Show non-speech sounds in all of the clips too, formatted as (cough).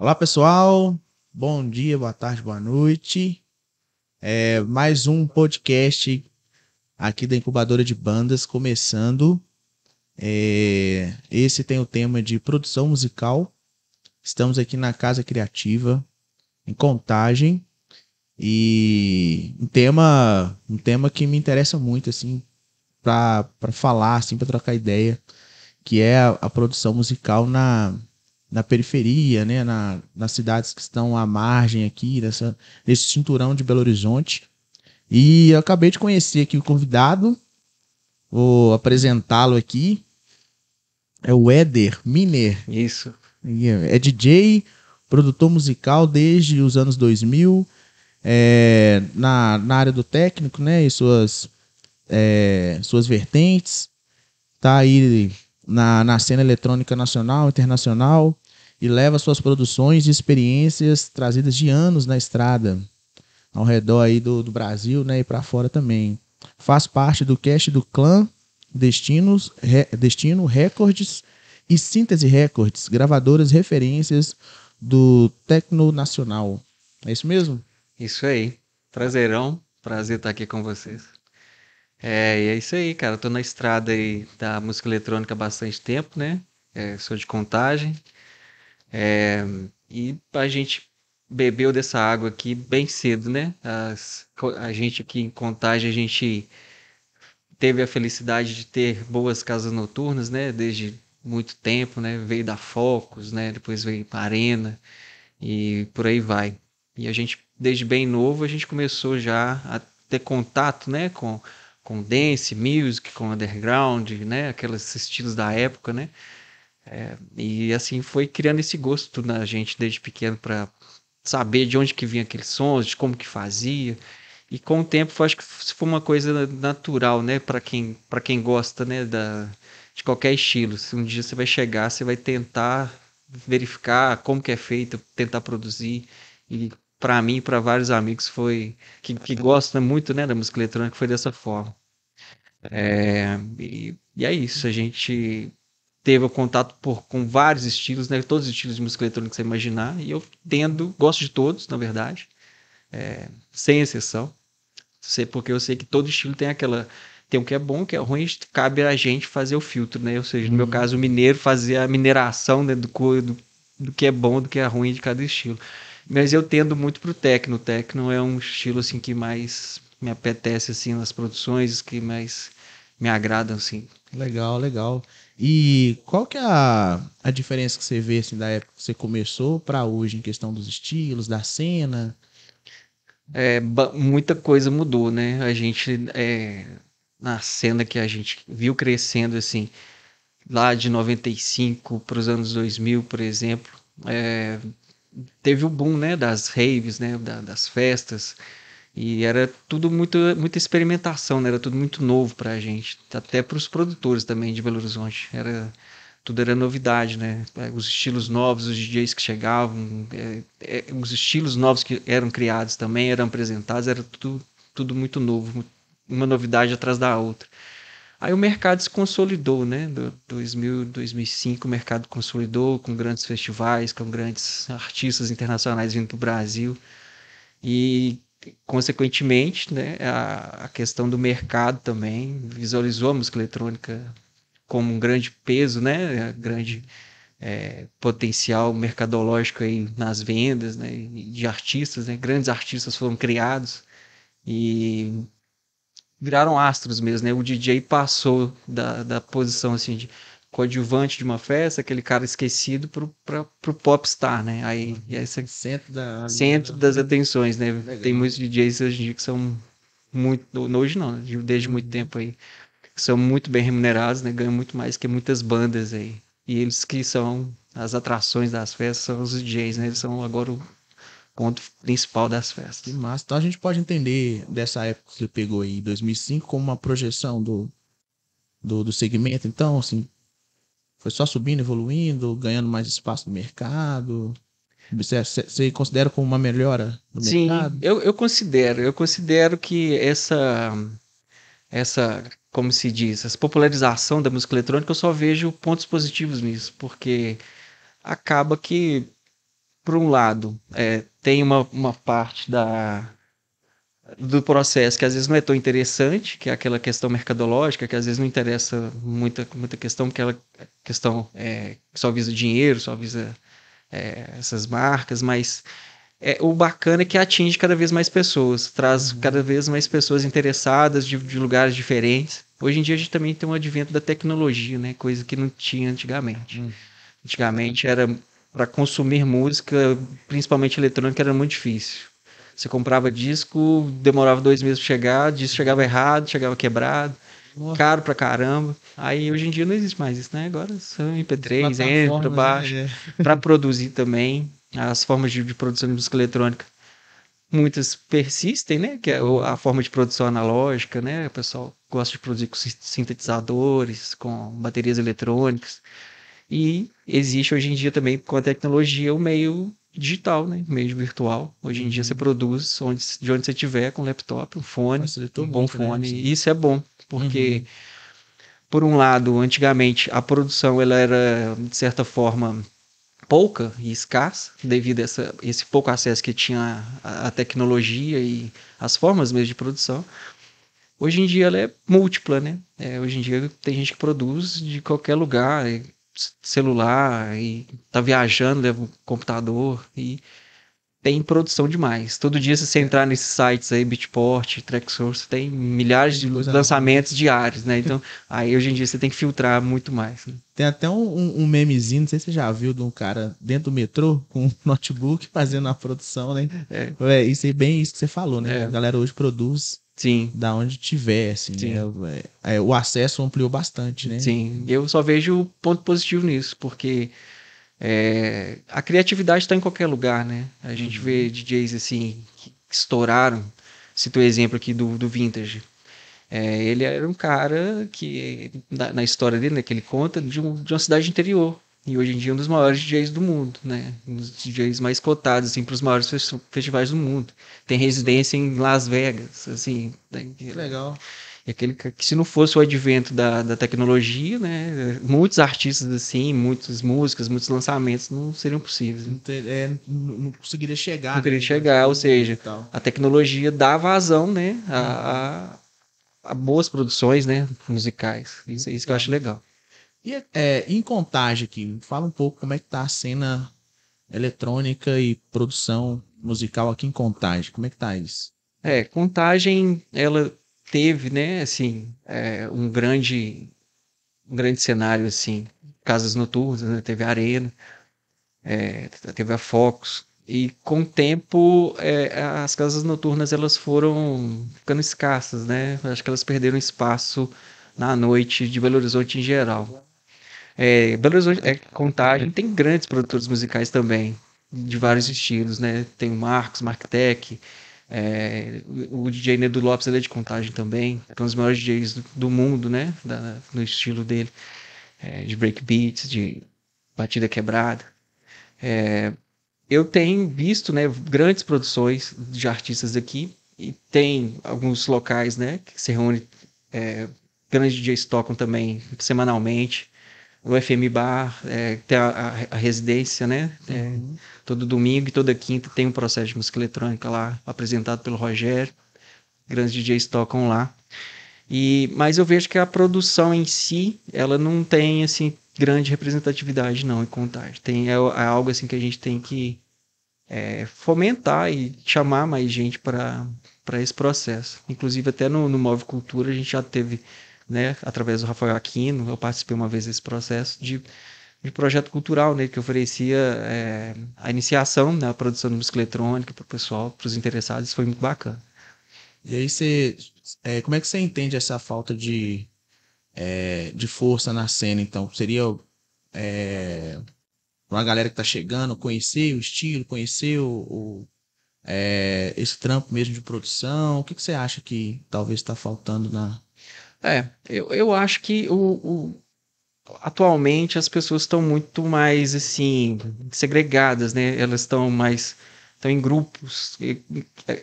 Olá, pessoal. Bom dia, boa tarde, boa noite. É mais um podcast aqui da Incubadora de Bandas começando. É, esse tem o tema de produção musical. Estamos aqui na Casa Criativa, em Contagem. E um tema, um tema que me interessa muito, assim, para falar, assim, para trocar ideia, que é a, a produção musical na, na periferia, né, na, nas cidades que estão à margem aqui, nessa, nesse cinturão de Belo Horizonte. E eu acabei de conhecer aqui o convidado, vou apresentá-lo aqui. É o Éder Miner. Isso. É DJ, produtor musical desde os anos 2000, é, na, na área do técnico, né, e suas, é, suas vertentes. Tá aí na, na cena eletrônica nacional, internacional e leva suas produções e experiências trazidas de anos na estrada ao redor aí do, do Brasil, né, e para fora também. Faz parte do cast do clã Destinos, Re, Destino Records e Síntese Records, gravadoras referências do Tecno Nacional. É isso mesmo? Isso aí. Prazerão. Prazer estar aqui com vocês. É, e é isso aí, cara. Eu tô na estrada aí da música eletrônica há bastante tempo, né? É, sou de contagem. É, e a gente bebeu dessa água aqui bem cedo, né? As, a gente aqui em Contagem, a gente teve a felicidade de ter boas casas noturnas, né? Desde muito tempo, né? Veio da Focus, né? Depois veio para Arena e por aí vai. E a gente, desde bem novo, a gente começou já a ter contato, né? Com, com dance, music, com underground, né? Aqueles estilos da época, né? É, e assim foi criando esse gosto na gente desde pequeno para saber de onde que vinha aqueles sons, de como que fazia. E com o tempo, acho que foi uma coisa natural, né, para quem para quem gosta, né, da de qualquer estilo. Se um dia você vai chegar, você vai tentar verificar como que é feito, tentar produzir. E para mim, para vários amigos foi que, que gostam muito, né, da música eletrônica, foi dessa forma. É, e, e é isso, a gente teve o contato por, com vários estilos, né? Todos os estilos de música eletrônica que você imaginar. E eu tendo, gosto de todos, na verdade. É, sem exceção. Sei, porque eu sei que todo estilo tem aquela. Tem o que é bom, o que é ruim, cabe a gente fazer o filtro, né? Ou seja, no meu uhum. caso, o mineiro fazer a mineração né, do, do, do que é bom, do que é ruim de cada estilo. Mas eu tendo muito pro techno. O techno é um estilo assim que mais me apetece assim nas produções, que mais me agradam assim. Legal, legal. E qual que é a, a diferença que você vê assim, da época que você começou para hoje em questão dos estilos, da cena? É, muita coisa mudou, né? A gente é, na cena que a gente viu crescendo assim, lá de 95 para os anos 2000, por exemplo, é, teve o boom, né, das raves, né, da, das festas. E era tudo muito, muita experimentação, né? Era tudo muito novo para a gente, até para os produtores também de Belo Horizonte. Era tudo era novidade, né? Os estilos novos, os DJs que chegavam, é, é, os estilos novos que eram criados também eram apresentados, era tudo, tudo muito novo, uma novidade atrás da outra. Aí o mercado se consolidou, né? Do 2000, 2005 o mercado consolidou com grandes festivais, com grandes artistas internacionais vindo para o Brasil. E consequentemente, né, a, a, questão do mercado também visualizou a música eletrônica como um grande peso, né, grande é, potencial mercadológico aí nas vendas, né, de artistas, né, grandes artistas foram criados e viraram astros mesmo, né, o DJ passou da, da posição assim de coadjuvante de uma festa, aquele cara esquecido pro, pra, pro popstar, né? Aí, uhum. esse centro, da, centro das atenções, né? Legal. Tem muitos DJs hoje em dia que são muito, hoje não, né? desde muito uhum. tempo aí, que são muito bem remunerados, né? Ganham muito mais que muitas bandas aí. E eles que são as atrações das festas são os DJs, né? Eles são agora o ponto principal das festas. Mas então a gente pode entender dessa época que você pegou aí, 2005, como uma projeção do, do, do segmento, então, assim, foi só subindo, evoluindo, ganhando mais espaço no mercado? Você, você considera como uma melhora no Sim, mercado? Sim, eu, eu considero. Eu considero que essa, essa, como se diz, essa popularização da música eletrônica, eu só vejo pontos positivos nisso, porque acaba que por um lado, é, tem uma, uma parte da, do processo que às vezes não é tão interessante, que é aquela questão mercadológica, que às vezes não interessa muita, muita questão, porque aquela questão é, só visa dinheiro, só visa é, essas marcas, mas é, o bacana é que atinge cada vez mais pessoas, traz uhum. cada vez mais pessoas interessadas de, de, lugares diferentes. Hoje em dia a gente também tem um advento da tecnologia, né? Coisa que não tinha antigamente. Uhum. Antigamente era para consumir música, principalmente eletrônica, era muito difícil. Você comprava disco, demorava dois meses para chegar, disco chegava errado, chegava quebrado, Nossa. caro pra caramba. Aí hoje em dia não existe mais isso, né? Agora são MP3, entra, baixa, né? para produzir também as formas de, de, produção de música eletrônica. Muitas persistem, né? Que é a forma de produção analógica, né? O pessoal gosta de produzir com sintetizadores, com baterias eletrônicas. E existe hoje em dia também, com a tecnologia, o meio digital, né? Meio virtual. Hoje em dia você uhum. produz onde, de onde você tiver, com laptop, um fone, um bom fone. E isso é bom, porque, uhum. por um lado, antigamente a produção ela era, de certa forma, pouca e escassa devido a essa, esse pouco acesso que tinha à tecnologia e as formas mesmo de produção. Hoje em dia ela é múltipla, né? É, hoje em dia tem gente que produz de qualquer lugar, celular, e tá viajando, leva um computador e tem produção demais. Todo dia, se você entrar nesses sites aí, Beatport, Tracksource, tem milhares de lançamentos diários, né? Então, (laughs) aí hoje em dia você tem que filtrar muito mais. Né? Tem até um, um, memezinho, não sei se você já viu, de um cara dentro do metrô com um (laughs) notebook fazendo a produção, né? É. é isso é bem isso que você falou, né? É. A galera hoje produz Sim. Da onde tiver, assim. Sim. Né? É, o acesso ampliou bastante, né? Sim. Eu só vejo ponto positivo nisso, porque é, a criatividade está em qualquer lugar, né? A gente uhum. vê DJs assim que estouraram. Cito o exemplo aqui do, do Vintage. É, ele era um cara que, na, na história dele, né, que ele conta, de, um, de uma cidade interior. E hoje em dia é um dos maiores DJs do mundo, né? Um dos DJs mais cotados, assim, para os maiores festivais do mundo. Tem residência em Las Vegas, assim. Né? Legal. E aquele que se não fosse o advento da, da tecnologia, né? Muitos artistas, assim, muitas músicas, muitos lançamentos não seriam possíveis. Né? Não, é, não, conseguiria chegar. Não conseguiria né? chegar, ou seja, a tecnologia dá vazão, né? A, a, a boas produções, né? Musicais. Isso, isso que eu acho legal. E é, em contagem aqui, fala um pouco como é que tá a cena eletrônica e produção musical aqui em Contagem. Como é que tá isso? É, Contagem, ela teve, né, assim, é, um grande um grande cenário, assim, casas noturnas, né, teve a Arena, é, teve a Focus, e com o tempo é, as casas noturnas elas foram ficando escassas, né, acho que elas perderam espaço na noite de Belo Horizonte em geral. É, Belo Horizonte, é, Contagem tem grandes produtores musicais também, de vários estilos, né? Tem o Marcos, Marktech, é, o DJ Nedo Lopes ele é de Contagem também, é um dos maiores DJs do, do mundo, né? Da, no estilo dele, é, de breakbeats, de batida quebrada. É, eu tenho visto, né, grandes produções de artistas aqui e tem alguns locais, né, que se reúne é, grandes DJs tocam também semanalmente o FM Bar, é, tem a, a, a, residência, né? É, uhum. todo domingo e toda quinta tem um processo de música eletrônica lá, apresentado pelo Rogério. Grandes DJs tocam lá. E, mas eu vejo que a produção em si, ela não tem, assim, grande representatividade, não, em contagem. Tem, é, é algo, assim, que a gente tem que é, fomentar e chamar mais gente para esse processo. Inclusive, até no, no Move Cultura, a gente já teve né, através do Rafael Aquino, eu participei uma vez desse processo de, de projeto cultural, né, que oferecia é, a iniciação na né, produção de música eletrônica para o pessoal, para os interessados, foi muito bacana. E aí você, é, como é que você entende essa falta de, é, de força na cena, então? Seria uma galera que está chegando, conhecer o estilo, conhecer o, o esse trampo mesmo de produção? O que, que você acha que talvez está faltando na, é, eu, eu acho que o, o atualmente as pessoas estão muito mais assim segregadas, né? Elas estão mais estão em grupos, é,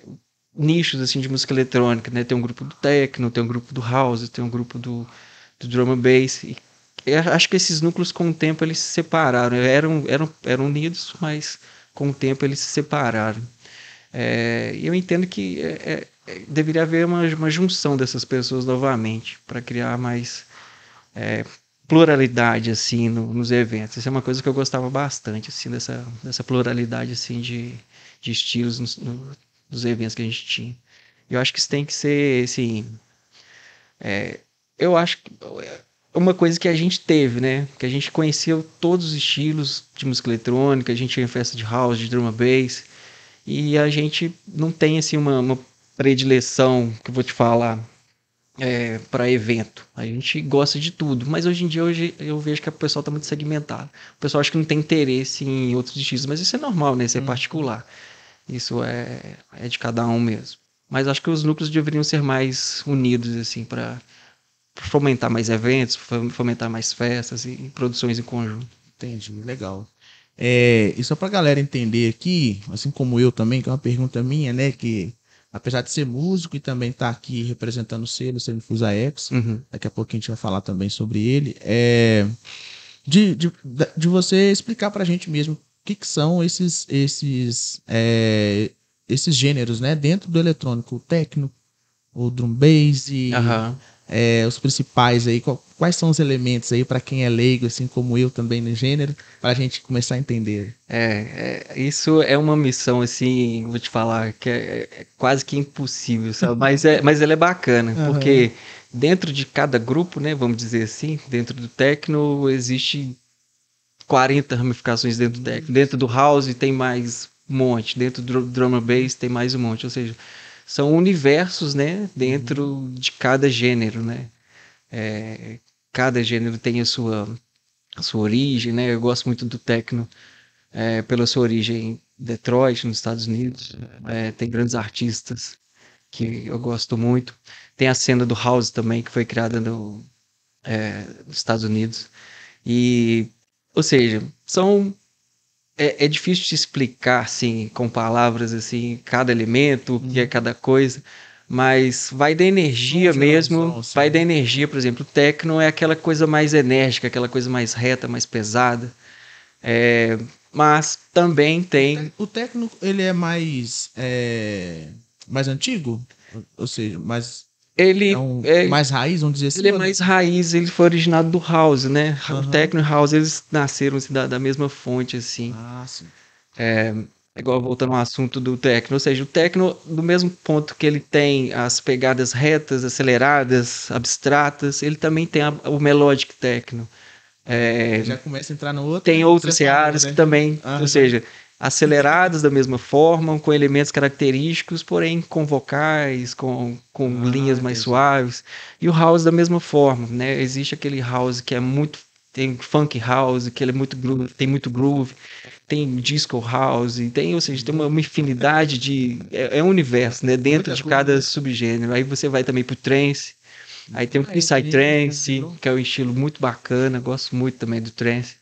nichos assim de música eletrônica, né? Tem um grupo do techno, tem um grupo do house, tem um grupo do, do drum and bass. E acho que esses núcleos com o tempo eles se separaram, eram eram eram unidos, mas com o tempo eles se separaram. É, eu entendo que é, é, deveria haver uma, uma junção dessas pessoas novamente para criar mais é, pluralidade assim no, nos eventos. Isso é uma coisa que eu gostava bastante assim dessa, dessa pluralidade assim de, de estilos nos, no, nos eventos que a gente tinha. Eu acho que isso tem que ser assim. É, eu acho que uma coisa que a gente teve, né? Que a gente conheceu todos os estilos de música eletrônica, a gente ia festa de house, de drum and bass, e a gente não tem assim uma, uma predileção que eu vou te falar é, para evento. A gente gosta de tudo, mas hoje em dia hoje eu vejo que o pessoal está muito segmentado. O pessoal acha que não tem interesse em outros estilos, mas isso é normal, né? Isso é hum. particular. Isso é, é de cada um mesmo. Mas acho que os núcleos deveriam ser mais unidos assim para fomentar mais eventos, fomentar mais festas e produções em conjunto. Entendi, legal. É, e só pra galera entender aqui, assim como eu também, que é uma pergunta minha, né? Que apesar de ser músico e também estar tá aqui representando o selo, o selo Fusa X, uhum. daqui a pouco a gente vai falar também sobre ele, é, de, de, de você explicar pra gente mesmo o que, que são esses, esses, é, esses gêneros, né? Dentro do eletrônico, o técnico, o drum bass e... Uhum é, os principais aí, quais são os elementos aí para quem é leigo, assim como eu também no gênero, para a gente começar a entender. É, é, isso é uma missão assim, vou te falar que é, é quase que impossível, sabe? (laughs) mas é, mas ela é bacana, uhum. porque dentro de cada grupo, né, vamos dizer assim, dentro do techno existe 40 ramificações dentro do techno, dentro do house tem mais um monte, dentro do drum and bass tem mais um monte, ou seja, são universos, né, dentro uhum. de cada gênero, né? É, cada gênero tem a sua, a sua origem, né? Eu gosto muito do techno é, pela sua origem em Detroit, nos Estados Unidos. É, tem grandes artistas que eu gosto muito. Tem a cena do house também que foi criada no, é, nos Estados Unidos. E, ou seja, são é, é, difícil de explicar assim com palavras assim cada elemento o que é uhum. cada coisa mas vai da energia mesmo vai da energia por exemplo o techno é aquela coisa mais enérgica aquela coisa mais reta mais pesada é, mas também tem o techno ele é mais é, mais antigo ou seja mais ele é, um, é mais raiz, vamos dizer assim. Ele é mais raiz, ele foi originado do house, né? Uhum. O techno e house eles nasceram assim, da, da mesma fonte assim. Ah, sim. É, igual voltando ao assunto do techno, ou seja, o techno do mesmo ponto que ele tem as pegadas retas, aceleradas, abstratas, ele também tem a, o melodic techno. É, já começa a entrar no outro. Tem outras searas né? que também, uhum. ou seja, aceleradas da mesma forma, com elementos característicos, porém com vocais, com, com ah, linhas mais suaves. E o house da mesma forma, né? Existe aquele house que é muito tem funk house, que ele é muito groove, tem muito groove, tem disco house, tem, ou seja, tem uma, uma infinidade de é, é, um universo, né, dentro de cada subgênero. Aí você vai também pro trance. Aí tem o Psytrance, que é um estilo muito bacana, gosto muito também do trance.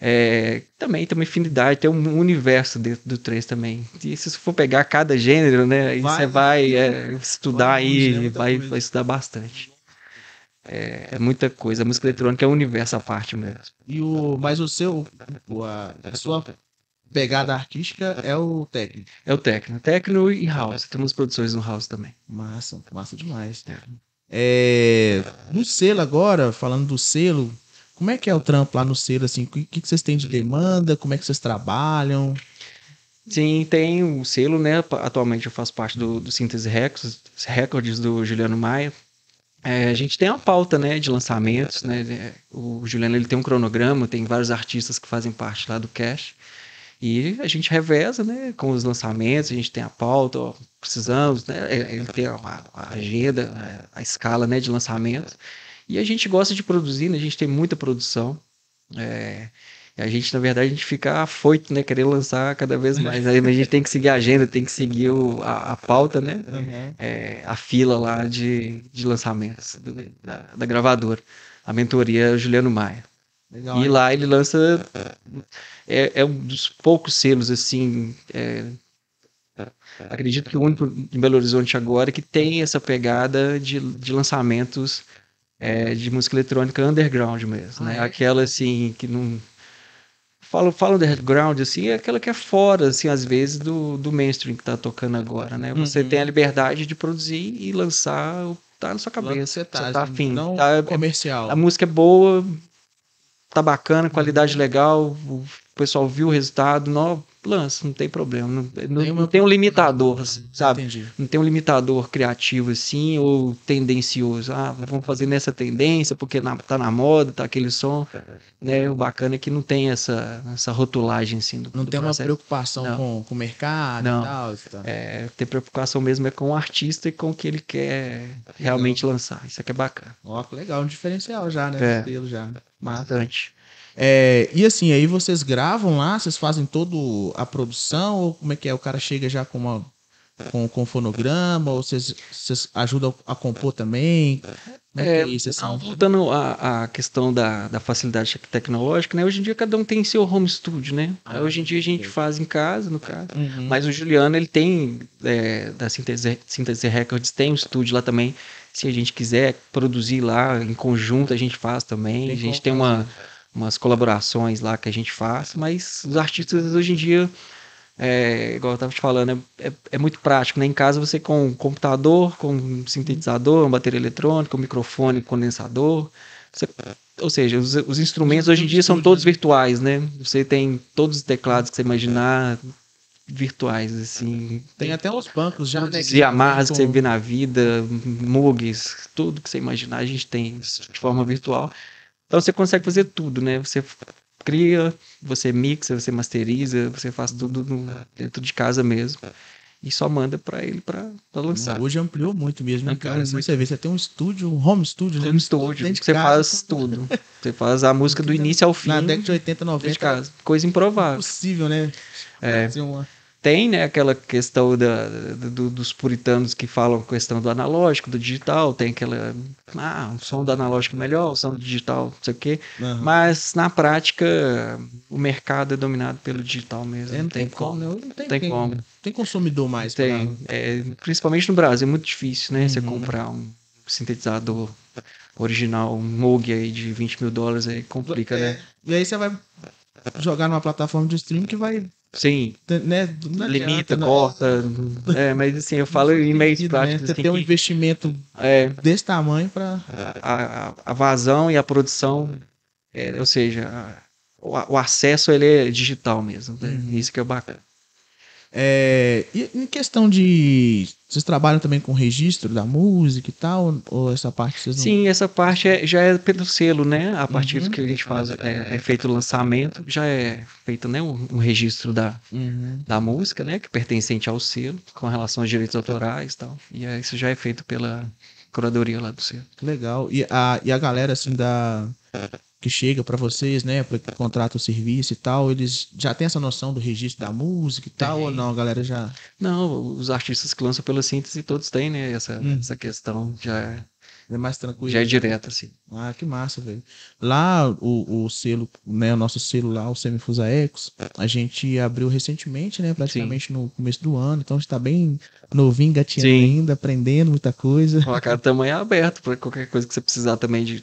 É, também tem uma infinidade, tem um universo dentro do 3 também. E se você for pegar cada gênero, né, vai, você vai é, estudar aí, vai, vai estudar bastante. É, é, muita coisa. A música eletrônica é um universo à parte mesmo. E o, mas o seu, a, a sua pegada artística é o técnico. É o técnico. Técnico e house. Temos produções no house também. Massa, massa demais. É. É, no selo agora, falando do selo, como é que é o trampo lá no selo, assim? O que, que vocês têm de demanda? Como é que vocês trabalham? Sim, tem o selo, né? Atualmente eu faço parte do, do Síntese Records, Records do Juliano Maia. É, a gente tem uma pauta, né, de lançamentos, né? O Juliano ele tem um cronograma, tem vários artistas que fazem parte lá do Cash. E a gente reveza, né, com os lançamentos, a gente tem a pauta, ó, precisamos, né, é, ele tem a, a agenda, a, a escala, né, de lançamentos. E a gente gosta de produzir, né? A gente tem muita produção. É, a gente, na verdade, a gente fica afoito, né? Querer lançar cada vez mais. Aí a gente tem que seguir a agenda, tem que seguir o, a, a pauta, né? Uhum. É, a fila lá de, de lançamentos do, da, da, gravadora. A mentoria Juliano Maia. Legal, e lá ele lança. É, é, um dos poucos selos, assim. É, acredito que o único em Belo Horizonte agora que tem essa pegada de, de lançamentos é, de música eletrônica underground mesmo, né? ah, né? É? Aquela assim que não falo, falo underground, assim, é aquela que é fora, assim, às vezes, do, do mainstream que tá tocando agora, né? Você Uhum. tem a liberdade de produzir e lançar o que tá na sua cabeça. você tá, Você tá assim, afim. não Tá- comercial. a música é boa, tá bacana, qualidade legal, o pessoal viu o resultado, não, lança, não tem problema. Não, não- Tem uma- não tem um limitador, sabe? Entendi. Não tem um limitador criativo assim ou tendencioso. Ah, vamos fazer nessa tendência porque na, tá na moda, tá aquele som. Né? O bacana é que não tem essa, essa rotulagem assim. Do, Não do tem uma processo. preocupação Não. com, com o mercado Não. e tal. tá. É, ter preocupação mesmo é com o artista e com o que ele quer realmente lançar. Isso aqui é bacana. Ó, legal, um diferencial já, né? É. Já. Bastante. É, e assim, aí vocês gravam lá, vocês fazem toda a produção, ou como é que é? O cara chega já com uma com, com fonograma, ou vocês, vocês ajudam a compor também? Como é, que é isso? Assim? Voltando à, à questão da, da facilidade tecnológica, né? Hoje em dia cada um tem seu home studio, né? Ah, Hoje em dia a gente faz em casa, no caso. Uhum. Mas o Juliano, ele tem, é, da Síntese, Síntese Records, tem um estúdio lá também. Se a gente quiser produzir lá em conjunto, a gente faz também. Tem a gente tem uma, fazer. Umas colaborações lá que a gente faz. Mas os artistas hoje em dia, é, igual eu tava te falando, é, é, é muito prático. Né? Em casa você com um computador, com um sintetizador, uma bateria eletrônica, um microfone, condensador. Você- ou seja, os, os instrumentos hoje em dia são todos virtuais, né? Você tem todos os teclados que você imaginar virtuais, assim. Tem até uns bancos já, né? Todos Yamahas que você vê na vida, Mugs, tudo que você imaginar, a gente tem de forma virtual. Então você consegue fazer tudo, né? Você cria, você mixa, você masteriza, você faz tudo no- dentro de casa mesmo. E só manda pra ele pra, pra lançar. Hoje ampliou muito mesmo, né, Ampliou cara? Muito. Você vê, você tem um estúdio, um home studio, né? No estúdio, Dentro de você casa, faz tudo. Você faz a música do início ao fim Na década de 80, dentro 90, de casa. Coisa improvável. possível, né? É. Fazer uma- tem né, aquela questão da, do- dos puritanos que falam questão do analógico, do digital, tem aquela. Ah, o som do analógico é melhor, o som do digital, não sei o quê. Aham. Mas na prática, o mercado é dominado pelo digital mesmo. É, não tem como. né? Não tem, Tem quem- como. Tem consumidor mais. Tem. É, principalmente no Brasil, é muito difícil, né? Você Uhum. comprar um sintetizador original, um Moog aí de 20 mil dólares, aí complica, É, né? E aí você vai jogar numa plataforma de streaming que vai, Sim, né? limita, adianta, né? corta. É, mas assim, eu falo em meios Né? práticos. Você assim, tem um investimento é, desse tamanho para a, a- a vazão e a produção, é, ou seja, a- o, o acesso ele é digital mesmo. né? Uhum. Isso que é bacana. É, e em questão de. Vocês trabalham também com registro da música e tal? Ou essa parte vocês não. Sim, essa parte é- já é pelo selo, né? A partir Uhum. do que a gente faz, é, é feito o lançamento, já é feito né, um, um registro da, Uhum. da música, né? Que pertencente ao selo, com relação aos direitos autorais e tal. E é, isso já é feito pela curadoria lá do selo. Legal. E a, e a galera, assim, da. Que chega para vocês, né? Pra que contrata o serviço e tal, eles já têm essa noção do registro da música e tal, Tem. ou não? A galera já. Não, os artistas que lançam pela síntese todos têm, né? Essa, Hum. essa questão já é, É mais tranquilo. já é direta, assim. Ah, que massa, velho. Lá, o, o selo, né, o nosso selo lá, o Semifusa Ecos, a gente abriu recentemente, né, praticamente no começo do ano, então está bem novinho, gatinhando Sim. ainda, aprendendo muita coisa. O cara também é aberto para qualquer coisa que você precisar também de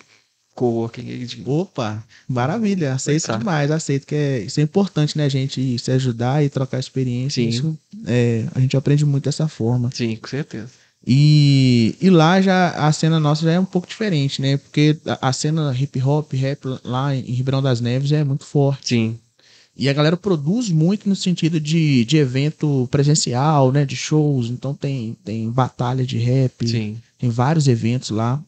coworking. aí, De... Opa, maravilha, aceito Pensar. demais, aceito, que é, isso é importante, né, gente se ajudar e trocar experiência, Sim. isso, é, a gente aprende muito dessa forma. Sim, com certeza. E, e lá já a cena nossa já é um pouco diferente, né, porque a, a cena hip hop, rap lá em Ribeirão das Neves é muito forte. Sim, E a galera produz muito no sentido de, de evento presencial, né? De shows. Então tem, tem batalha de rap, sim. tem vários eventos lá.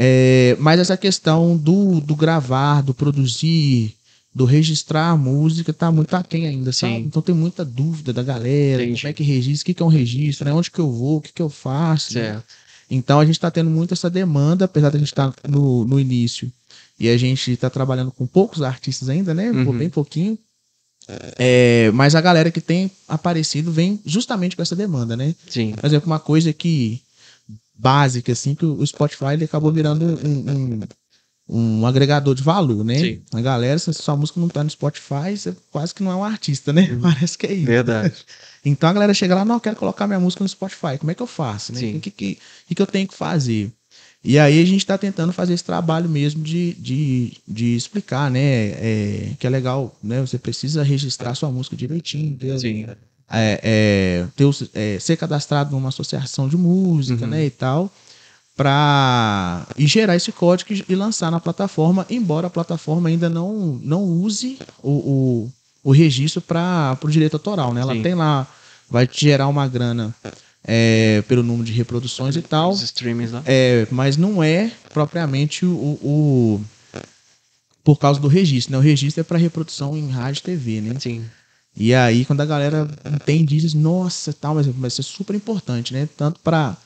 É, mas essa questão do, do gravar, do produzir, do registrar a música tá muito aquém ainda, sabe? Sim. Então tem muita dúvida da galera, Entendi. como é que registra, o que, que é um registro, né? Onde que eu vou, o que, que eu faço. né? Então a gente está tendo muito essa demanda, apesar da gente estar no, no início. E a gente está trabalhando com poucos artistas ainda, né? Uhum. Bem pouquinho. É, mas a galera que tem aparecido vem justamente com essa demanda, né? Sim. Por exemplo, uma coisa que básica, assim, que o Spotify ele acabou virando um, um, um agregador de valor, né? Sim. A galera, se a sua música não tá no Spotify, você quase que não é um artista, né? Uhum. (laughs) Parece que é isso. Verdade. (laughs) Então a galera chega lá, não, eu quero colocar minha música no Spotify. Como é que eu faço? Né? O que, que, que, eu tenho que fazer? E aí a gente está tentando fazer esse trabalho mesmo de, de, de explicar, né? É, que é legal, né? Você precisa registrar sua música direitinho. Ter, Sim. É, é, ter, é, ser cadastrado numa associação de música, Uhum. né? E tal. Pra, e gerar esse código e- e lançar na plataforma, embora a plataforma ainda não, não use o, o, o registro para o direito autoral, né? Ela Sim. tem lá, vai te gerar uma grana é, pelo número de reproduções e tal. Os streamings lá. É, mas não é propriamente o, o- por causa do registro, né? O registro é para reprodução em rádio e TV, né? Sim. E aí quando a galera entende diz, nossa, tal, mas vai ser super importante, né? Tanto para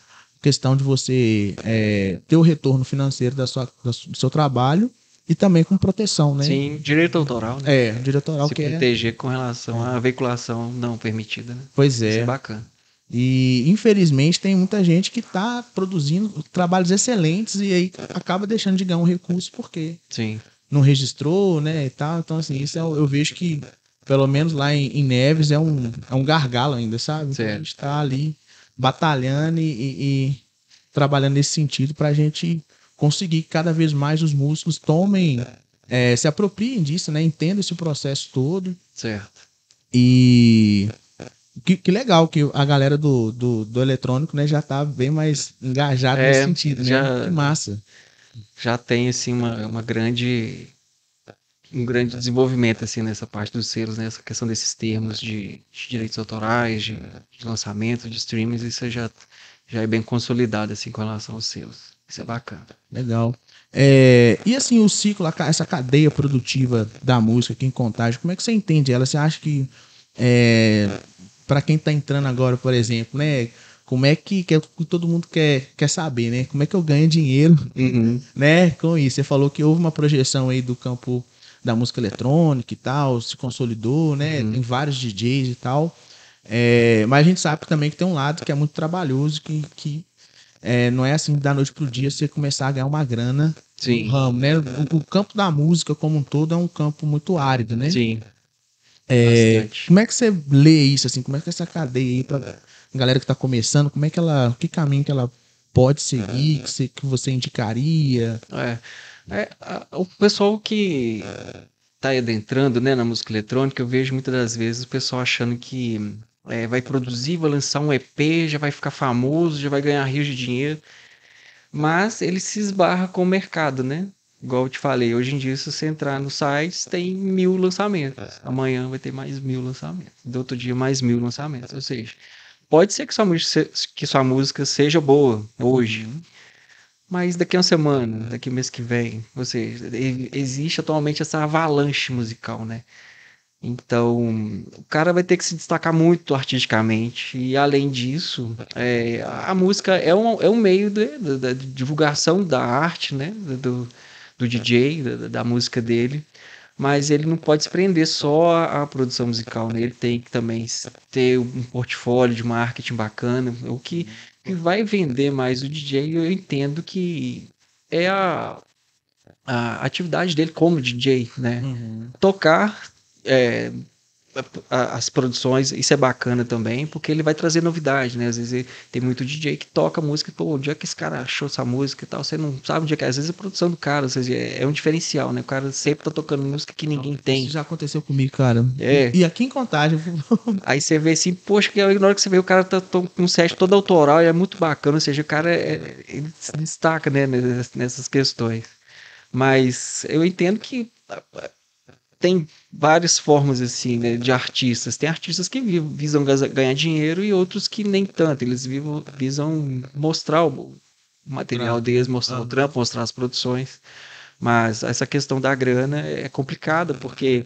questão de você é, ter o retorno financeiro da sua, do seu trabalho e também com proteção, né? Sim, direito autoral, né? É, diretoral Se que é. proteger com relação à veiculação não permitida, né? Pois Isso é. é bacana. E infelizmente tem muita gente que está produzindo trabalhos excelentes e aí acaba deixando de ganhar um recurso porque Sim. não registrou, né, e tal. Então, assim, isso é, eu vejo que, pelo menos lá em, em Neves, é um, é um gargalo ainda, sabe? Então, a gente tá ali batalhando e, e- e trabalhando nesse sentido para a gente conseguir que cada vez mais os músicos tomem, é, se apropriem disso, né? Entendam esse processo todo. Certo. E que, que legal que a galera do, do, do eletrônico, né, já tá bem mais engajada É, nesse sentido, né? já- Que massa. Já tem, assim, uma, uma grande... Um grande desenvolvimento, assim, nessa parte dos selos, né? Essa questão desses termos de, de direitos autorais, de, de lançamento, de streams, isso já, já é bem consolidado, assim, com relação aos selos. Isso é bacana. Legal. É, e assim, o ciclo, essa cadeia produtiva da música aqui em Contagem, como é que você entende ela? Você acha que, é, para quem tá entrando agora, por exemplo, né? Como é que, que é que todo mundo quer, quer saber, né? Como é que eu ganho dinheiro, né? Com isso. Você falou que houve uma projeção aí do campo da música eletrônica e tal, se consolidou, né? Uhum. Tem vários DJs e tal. É, mas a gente sabe também que tem um lado que é muito trabalhoso, que, que é, não é assim da noite pro dia você começar a ganhar uma grana Sim. no ramo, né? O, o campo da música como um todo é um campo muito árido, né? Sim. É, como é que você lê isso assim? Como é que essa cadeia aí pra galera que tá começando, como é que ela, que caminho que ela pode seguir, que você, que você indicaria? É, é, a- o pessoal que tá adentrando né, na música eletrônica, eu vejo muitas das vezes o pessoal achando que é, vai produzir, vai lançar um EP, já vai ficar famoso, já vai ganhar rios de dinheiro. Mas ele se esbarra com o mercado, né? Igual eu te falei, hoje em dia, se você entrar no site, tem mil lançamentos. Amanhã vai ter mais mil lançamentos. Do outro dia, mais mil lançamentos. Ou seja, pode ser que sua que sua música seja boa hoje, mas daqui a uma semana, daqui mês que vem, e- existe atualmente essa avalanche musical, né? Então, o cara vai ter que se destacar muito artisticamente. E além disso, é, a música é um, é um meio da divulgação da arte, né? Do, do DJ, da, da música dele. Mas ele não pode se prender só à, produção musical, né? Ele tem que também ter um portfólio de marketing bacana. O que, que vai vender mais o DJ, eu entendo que é a, a atividade dele como DJ, né? tocar é, as produções, isso é bacana também, porque ele vai trazer novidade, né? Às vezes tem muito DJ que toca música, pô, onde é que esse cara achou essa música e tal? Você não sabe onde é que é. Às vezes a produção do cara, ou seja, é, é um diferencial, né? O cara sempre tá tocando música que ninguém tem. Isso já aconteceu comigo, cara. É. E, e aqui em Contagem, (laughs) Aí você vê assim, poxa, que na hora que você vê o cara tá to- com um set todo autoral e é muito bacana, ou seja, o cara é- ele se destaca, né, nessas, questões. Mas eu entendo que tem várias formas assim, né, de artistas. Tem artistas que vi- visam ganhar dinheiro e outros que nem tanto. Eles visam mostrar o material deles, mostrar o Aham. trampo, mostrar as produções. Mas essa questão da grana é complicada, porque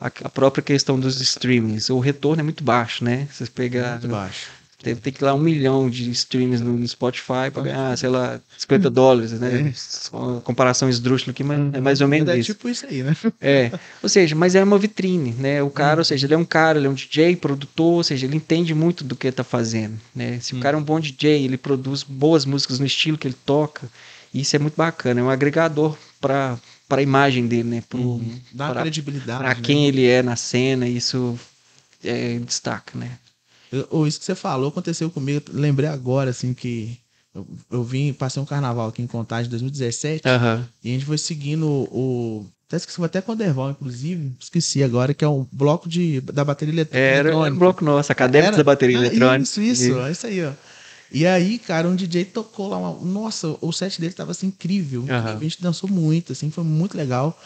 a, própria questão dos streamings, o retorno é muito baixo, né? Você pega. muito baixo. Deve ter que ir lá um milhão de streams no, no Spotify para ganhar, sei lá, 50 dólares, né? É. Uma comparação esdrúxula aqui, mas é mais ou menos é isso. tipo isso aí, né? É, ou seja, mas é uma vitrine, né? O cara, ou seja, ele é um cara, ele é um DJ, produtor, ou seja, ele entende muito do que tá fazendo, né? Se o cara é um bom DJ, ele produz boas músicas no estilo que ele toca, isso é muito bacana, é um agregador para para a imagem dele, né? Pro, Dá uma pra- credibilidade. pra né? quem ele é na cena, isso é destaca, né? Eu- ou isso que você falou aconteceu comigo. Lembrei agora, assim, que Eu, eu vim, passei um carnaval aqui em Contagem em 2017 Aham. e a gente foi seguindo o. Até esqueci, até com o Derval, inclusive. Esqueci agora, que é um bloco de, da bateria eletrônica. Era, era um bloco nosso, Acadêmicos Era? da Bateria Ah, Eletrônica. Isso, isso, é isso aí, ó. E aí, cara, um DJ tocou lá uma. Nossa, o set dele tava assim incrível. Aham. A gente dançou muito, assim, foi muito legal.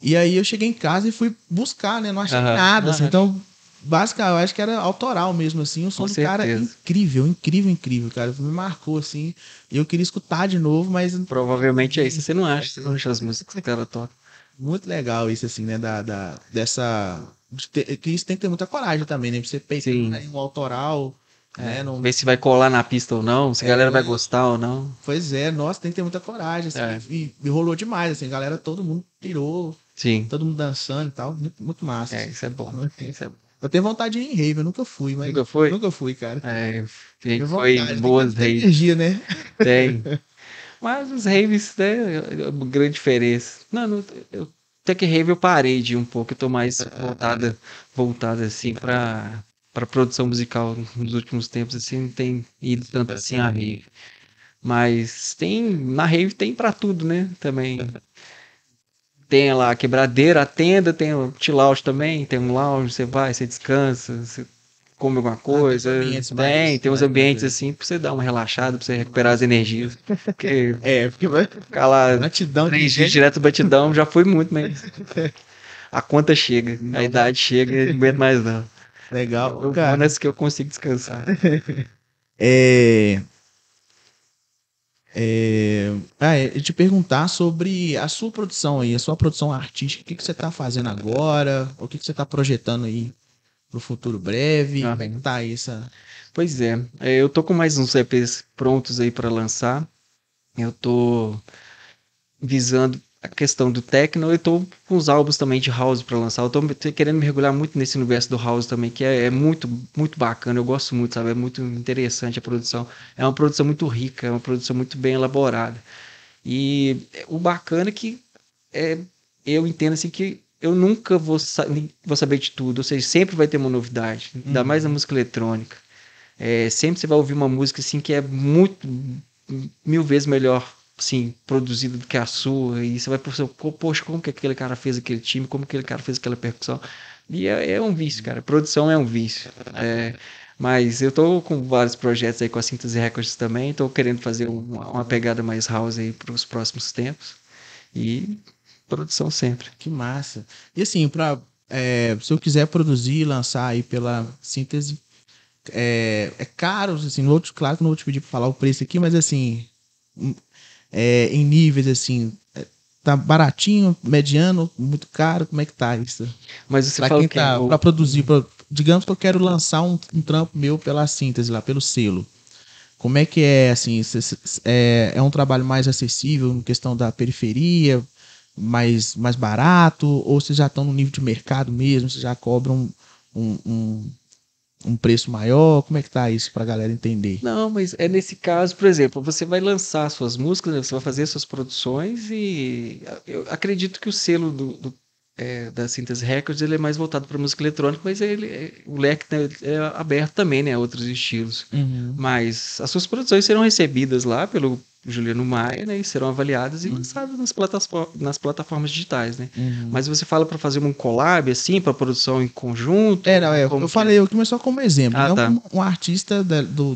E aí eu cheguei em casa e fui buscar, né? Não achei Aham. nada, assim. Então, basicamente, eu acho que era autoral mesmo, assim. O som Com do cara é certeza. incrível, incrível, incrível, cara. Me marcou, assim. E eu queria escutar de novo, mas Provavelmente é isso. Você não acha, você não acha as músicas que o cara toca. muito legal isso, assim, né? Da, da, dessa. de ter- que isso tem que ter muita coragem também, né? Pra você peitar Sim. né, um autoral. Né? Não, Ver se vai colar na pista ou não, se a É. galera vai gostar ou não. Pois é, nossa, tem que ter muita coragem, assim. É. E, e rolou demais, assim, a galera, todo mundo tirou, Sim. todo mundo dançando e tal. Muito, muito massa. É, isso é bom. Isso é bom. Eu tenho vontade de ir em rave, eu nunca fui, mas. Nunca foi? Nunca fui, cara. É, Tenho foi vontade, tem boas ter raves. energia, né? Tem. (laughs) Mas os raves, né? é grande diferença. Não, não eu, até que rave eu parei de ir um pouco. Eu tô mais voltada, voltada assim pra, pra produção musical nos últimos tempos, assim, não tem ido tanto assim a rave. Mas tem, na rave tem pra tudo, né? Também. Tem lá a quebradeira, a tenda, tem o chill-out também, tem um lounge, você vai, você descansa, você come alguma coisa. ambientes tem, mais- tem uns ambientes assim pra você dar uma relaxada, pra você recuperar as energias. Porque (laughs) É, porque vai. ficar lá Gratidão de três dias direto batidão já foi muito, mas (laughs) a conta chega, a idade chega e não aguento mais não. Legal. Eu cara, nessa que eu consigo descansar. (laughs) É. É, ah, é, te perguntar sobre a sua produção aí, a sua produção artística, o que, que você tá fazendo agora, o que, que você tá projetando aí pro futuro breve, Aham. como é que tá aí essa... Pois é, é, eu tô com mais uns EPs prontos aí para lançar. Eu tô visando a questão do techno, eu tô com os álbuns também de house para lançar. Eu tô querendo mergulhar muito nesse universo do house também, que é, é muito muito bacana. Eu gosto muito, sabe? É muito interessante a produção. É uma produção muito rica, é uma produção muito bem elaborada. E o bacana é que é, eu entendo assim que eu nunca vou, sa- vou saber de tudo, ou seja, sempre vai ter uma novidade, ainda Uhum. mais na música eletrônica. É, sempre você vai ouvir uma música assim que é muito mil vezes melhor assim, produzida do que a sua e você vai pensar, "Pô, poxa, como que aquele cara fez aquele time, como que aquele cara fez aquela percussão. E é, é um vício, cara. Produção é um vício. É, mas eu tô com vários projetos aí com a Síntese Records também, tô querendo fazer uma, uma pegada mais house aí para os próximos tempos. E produção sempre. Que massa. E assim, pra, é, se eu quiser produzir e lançar aí pela síntese, é, é caro, assim, no outro, claro que não vou te pedir pra falar o preço aqui, mas assim, é, em níveis assim, é, tá baratinho, mediano, muito caro, como é que tá isso? Mas você Pra fala quem que tá, o- pra produzir, pra- digamos que eu quero lançar um, um trampo meu pela síntese lá, pelo selo. Como é que é, assim, é, é um trabalho mais acessível em questão da periferia, mais, mais barato, ou vocês já estão no nível de mercado mesmo, vocês já cobram um, um, um preço maior? Como é que tá isso pra galera entender? Não, mas é nesse caso, por exemplo, você vai lançar suas músicas, né, você vai fazer suas produções e eu acredito que o selo do, do- é, da Síntese Records ele é mais voltado para música eletrônica, mas ele, é- o leque né, é aberto também, né, a outros estilos. Mas as suas produções serão recebidas lá pelo Juliano Maia, né, e serão avaliadas e lançadas nas, platas- nas plataformas digitais, né. Uhum. Mas você fala para fazer um collab assim, para produção em conjunto? É, não, é, Como eu falei, eu comecei só como exemplo. Ah, não tá. como um artista da- do,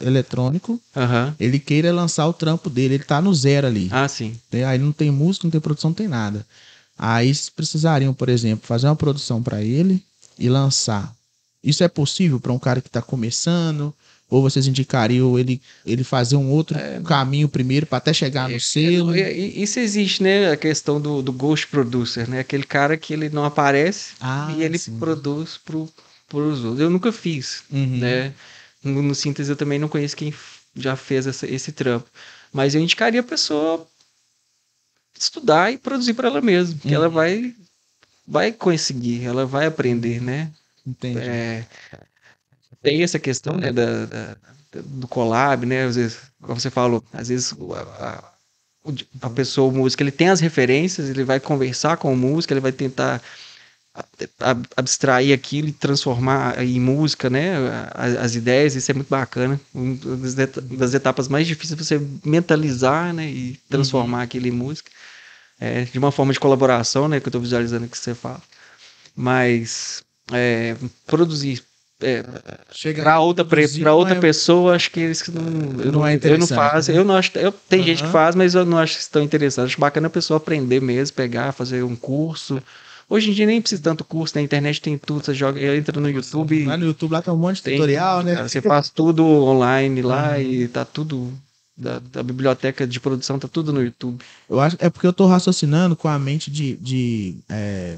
eletrônico, Aham. ele queira lançar o trampo dele, ele tá no zero ali. Ah, sim. né? Aí não tem música, não tem produção, não tem nada. Aí vocês precisariam, por exemplo, fazer uma produção para ele e lançar. Isso é possível para um cara que está começando? Ou vocês indicariam ele, ele fazer um outro caminho primeiro para até chegar no selo? É, e- Isso existe, né? A questão do, do ghost producer, né? Aquele cara que ele não aparece Ah, e ele sim. produz pro, pros outros. Eu nunca fiz, Uhum. né? No, no síntese eu também não conheço quem já fez essa- esse trampo. Mas eu indicaria a pessoa estudar e produzir para ela mesma, que ela Uhum. vai vai conseguir, ela vai aprender, né? Entendi. É, tem essa questão né, da, da- do collab, né? Às vezes, como você falou, às vezes a, a- a pessoa, o músico, ele tem as referências, ele vai conversar com o músico, ele vai tentar abstrair aquilo e transformar em música, né? As, as ideias, isso é muito bacana. Uma das etapas mais difíceis é você mentalizar, né? E transformar uhum. aquilo em música. É, de uma forma de colaboração, né? Que eu estou visualizando que você fala. Mas é, produzir é, para outra para outra é... pessoa acho que eles não, eu não, não é eu não faço né? eu não acho eu tem uhum. gente que faz mas eu não acho que estão interessados acho bacana a pessoa aprender mesmo pegar fazer um curso Hoje em dia nem precisa tanto curso, na internet tem tudo, você joga, entra no YouTube. Lá no YouTube lá tem um monte de tem, tutorial, né? você faz tudo online lá uhum. e tá tudo. Da, da, biblioteca de produção tá tudo no YouTube. Eu acho é porque eu tô raciocinando com a mente de, de, é,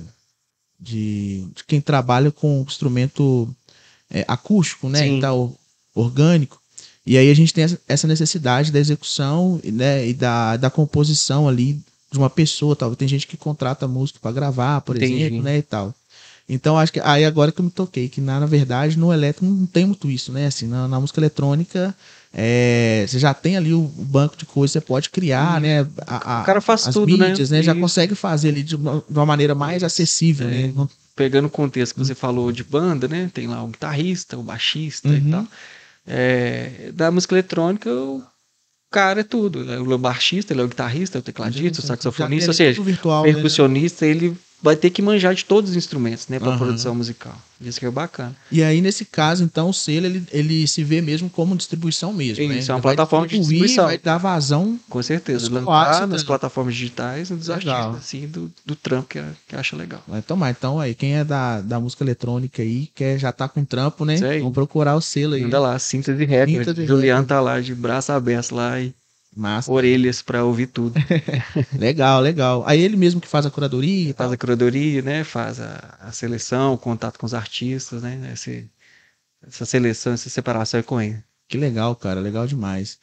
de, de, quem trabalha com instrumento é, acústico, né? Sim. E tal, orgânico. E aí a gente tem essa necessidade da execução né, e da, da composição ali de uma pessoa, tal. Tem gente que contrata músico para gravar, por Entendi. exemplo, né, e tal. Então acho que aí agora que eu me toquei que na, na verdade no elétrico não tem muito isso, né? Assim, na, na música eletrônica é, você já tem ali o, banco de coisas, você pode criar, hum. né? A, a, o cara faz as tudo, né? mídias, né? né? Já consegue fazer ali de uma, de uma maneira mais acessível, é. né? Pegando o contexto que você falou de banda, né? Tem lá o guitarrista, o baixista uhum. e tal. É, da música eletrônica, o cara é tudo. Ele é o baixista, ele é o guitarrista, é o tecladista, o saxofonista, ou seja, virtual, né? percussionista, né? ele vai ter que manjar de todos os instrumentos, né, para uhum. produção musical. Isso que é bacana. E aí nesse caso, então, o selo ele, ele se vê mesmo como distribuição mesmo, né? Isso é uma vai plataforma de distribuição. Vai dar vazão. Com certeza, lançar nas plataformas digitais e dos legal. artistas, assim, do, do trampo que, que acha legal. Vai tomar. Então aí, quem é da, da música eletrônica aí, quer já tá com trampo, né? Vamos procurar o selo aí. Ainda lá, síntese record. Juliano tá lá de braço aberto lá e Massa. orelhas para ouvir tudo. (laughs) legal, legal. Aí ele mesmo que faz a curadoria? Faz a curadoria, né? Faz a, a, seleção, o contato com os artistas, né? Esse, essa seleção, essa separação é com ele. Que legal, cara, legal demais.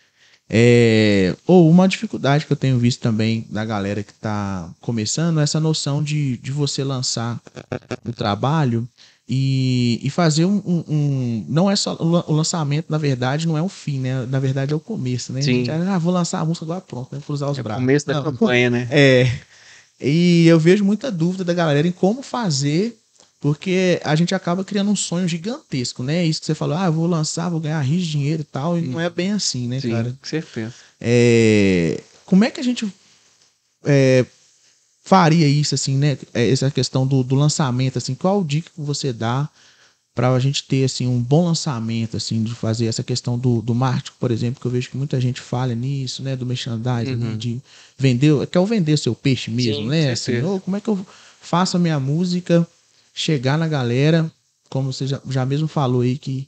É, ou uma dificuldade que eu tenho visto também da galera que está começando é essa noção de, de você lançar o trabalho e, e fazer um, um, um, Não é só. O lançamento, na verdade, não é o fim, né? Na verdade, é o começo, né? Sim. Gente, ah, vou lançar a música agora pronto, né? Cruzar os é braços. o começo da não, campanha, né? (laughs) É. E eu vejo muita dúvida da galera em como fazer, porque a gente acaba criando um sonho gigantesco, né? Isso que você falou, ah, vou lançar, vou ganhar rios de dinheiro e tal, e não é bem assim, né, Sim, cara? Com certeza. É... Como é que a gente é, faria isso, assim, né? É, essa questão do, do lançamento, assim, qual dica que você dá para a gente ter, assim, um bom lançamento, assim, de fazer essa questão do, do marketing, por exemplo, que eu vejo que muita gente fala nisso, né? Do merchandising, uhum. de vender, quer vender seu peixe mesmo, Sim, né? Assim, oh, como é que eu faço a minha música chegar na galera, como você já, já mesmo falou aí que